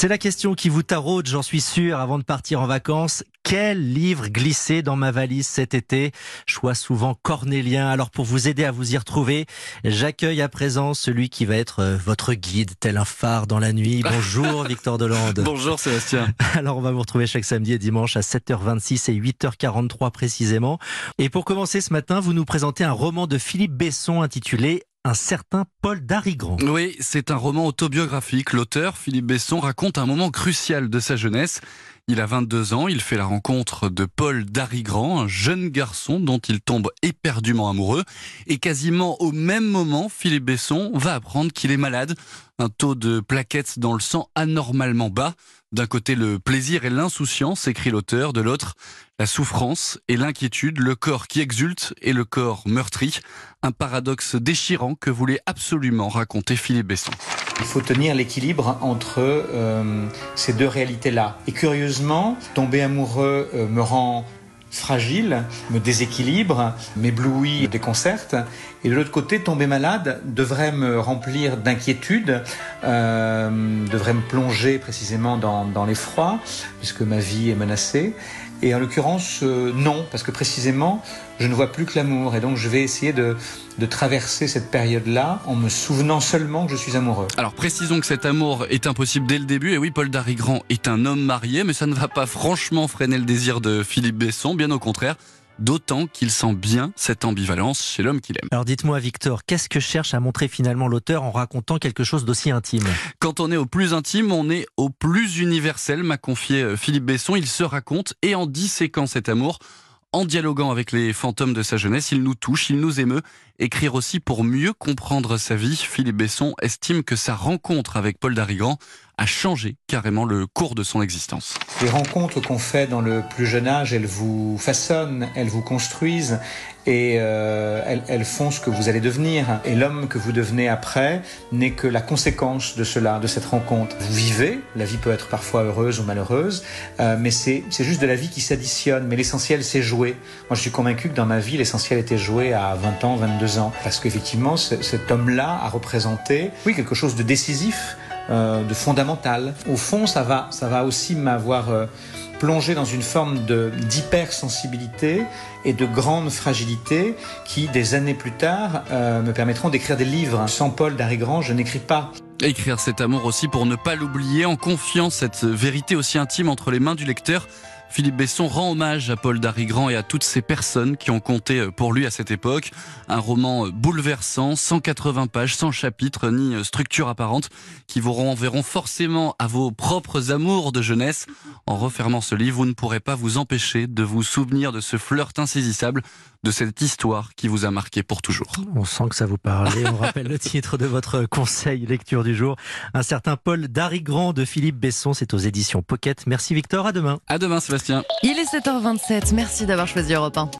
C'est la question qui vous taraude, j'en suis sûr, avant de partir en vacances. Quel livre glisser dans ma valise cet été? Choix souvent cornélien. Alors pour vous aider à vous y retrouver, j'accueille à présent celui qui va être euh, votre guide, tel un phare dans la nuit. Bonjour Victor Delande. Bonjour Sébastien. Alors on va vous retrouver chaque samedi et dimanche à 7h26 et 8h43 précisément. Et pour commencer ce matin, vous nous présentez un roman de Philippe Besson intitulé un certain Paul Darigrand. Oui, c'est un roman autobiographique. L'auteur, Philippe Besson, raconte un moment crucial de sa jeunesse. Il a 22 ans, il fait la rencontre de Paul Darigrand, un jeune garçon dont il tombe éperdument amoureux. Et quasiment au même moment, Philippe Besson va apprendre qu'il est malade, un taux de plaquettes dans le sang anormalement bas. D'un côté, le plaisir et l'insouciance, écrit l'auteur, de l'autre, la souffrance et l'inquiétude, le corps qui exulte et le corps meurtri. Un paradoxe déchirant que voulait absolument raconter Philippe Besson. Il faut tenir l'équilibre entre euh, ces deux réalités-là. Et curieusement, tomber amoureux euh, me rend fragile, me déséquilibre, m'éblouit, déconcerte. Et de l'autre côté, tomber malade devrait me remplir d'inquiétude, euh, devrait me plonger précisément dans, dans l'effroi, puisque ma vie est menacée. Et en l'occurrence, euh, non, parce que précisément, je ne vois plus que l'amour. Et donc, je vais essayer de, de traverser cette période-là en me souvenant seulement que je suis amoureux. Alors, précisons que cet amour est impossible dès le début. Et oui, Paul Darigrand est un homme marié, mais ça ne va pas franchement freiner le désir de Philippe Besson, bien au contraire d'autant qu'il sent bien cette ambivalence chez l'homme qu'il aime. Alors dites-moi Victor, qu'est-ce que cherche à montrer finalement l'auteur en racontant quelque chose d'aussi intime? Quand on est au plus intime, on est au plus universel, m'a confié euh, Philippe Besson. Il se raconte et en disséquant cet amour, en dialoguant avec les fantômes de sa jeunesse, il nous touche, il nous émeut. Écrire aussi pour mieux comprendre sa vie, Philippe Besson estime que sa rencontre avec Paul Darigrand a changé carrément le cours de son existence. Les rencontres qu'on fait dans le plus jeune âge, elles vous façonnent, elles vous construisent et euh, elles, font ce que vous allez devenir. Et l'homme que vous devenez après n'est que la conséquence de cela, de cette rencontre. Vous vivez, la vie peut être parfois heureuse ou malheureuse, euh, mais c'est juste de la vie qui s'additionne. Mais l'essentiel, c'est jouer. Moi, je suis convaincu que dans ma vie, l'essentiel était joué à 20 ans, 22 ans. Parce qu'effectivement, cet homme-là a représenté, oui, quelque chose de décisif euh, de fondamental. Au fond, ça va, ça va aussi m'avoir euh, plongé dans une forme d'hypersensibilité et de grande fragilité qui, des années plus tard, euh, me permettront d'écrire des livres. Sans Paul Darigrand, je n'écris pas. Écrire cet amour aussi pour ne pas l'oublier, en confiant cette vérité aussi intime entre les mains du lecteur. Philippe Besson rend hommage à Paul Darigrand et à toutes ces personnes qui ont compté pour lui à cette époque. Un roman bouleversant, 180 pages, sans chapitre ni structure apparente, qui vous renverront forcément à vos propres amours de jeunesse. En refermant ce livre, vous ne pourrez pas vous empêcher de vous souvenir de ce flirt insaisissable, de cette histoire qui vous a marqué pour toujours. On sent que ça vous parle. on rappelle le titre de votre conseil lecture du jour. Un certain Paul Darigrand de Philippe Besson. C'est aux éditions Pocket. Merci Victor. À demain. À demain Il est 7h27. Merci d'avoir choisi Europe 1.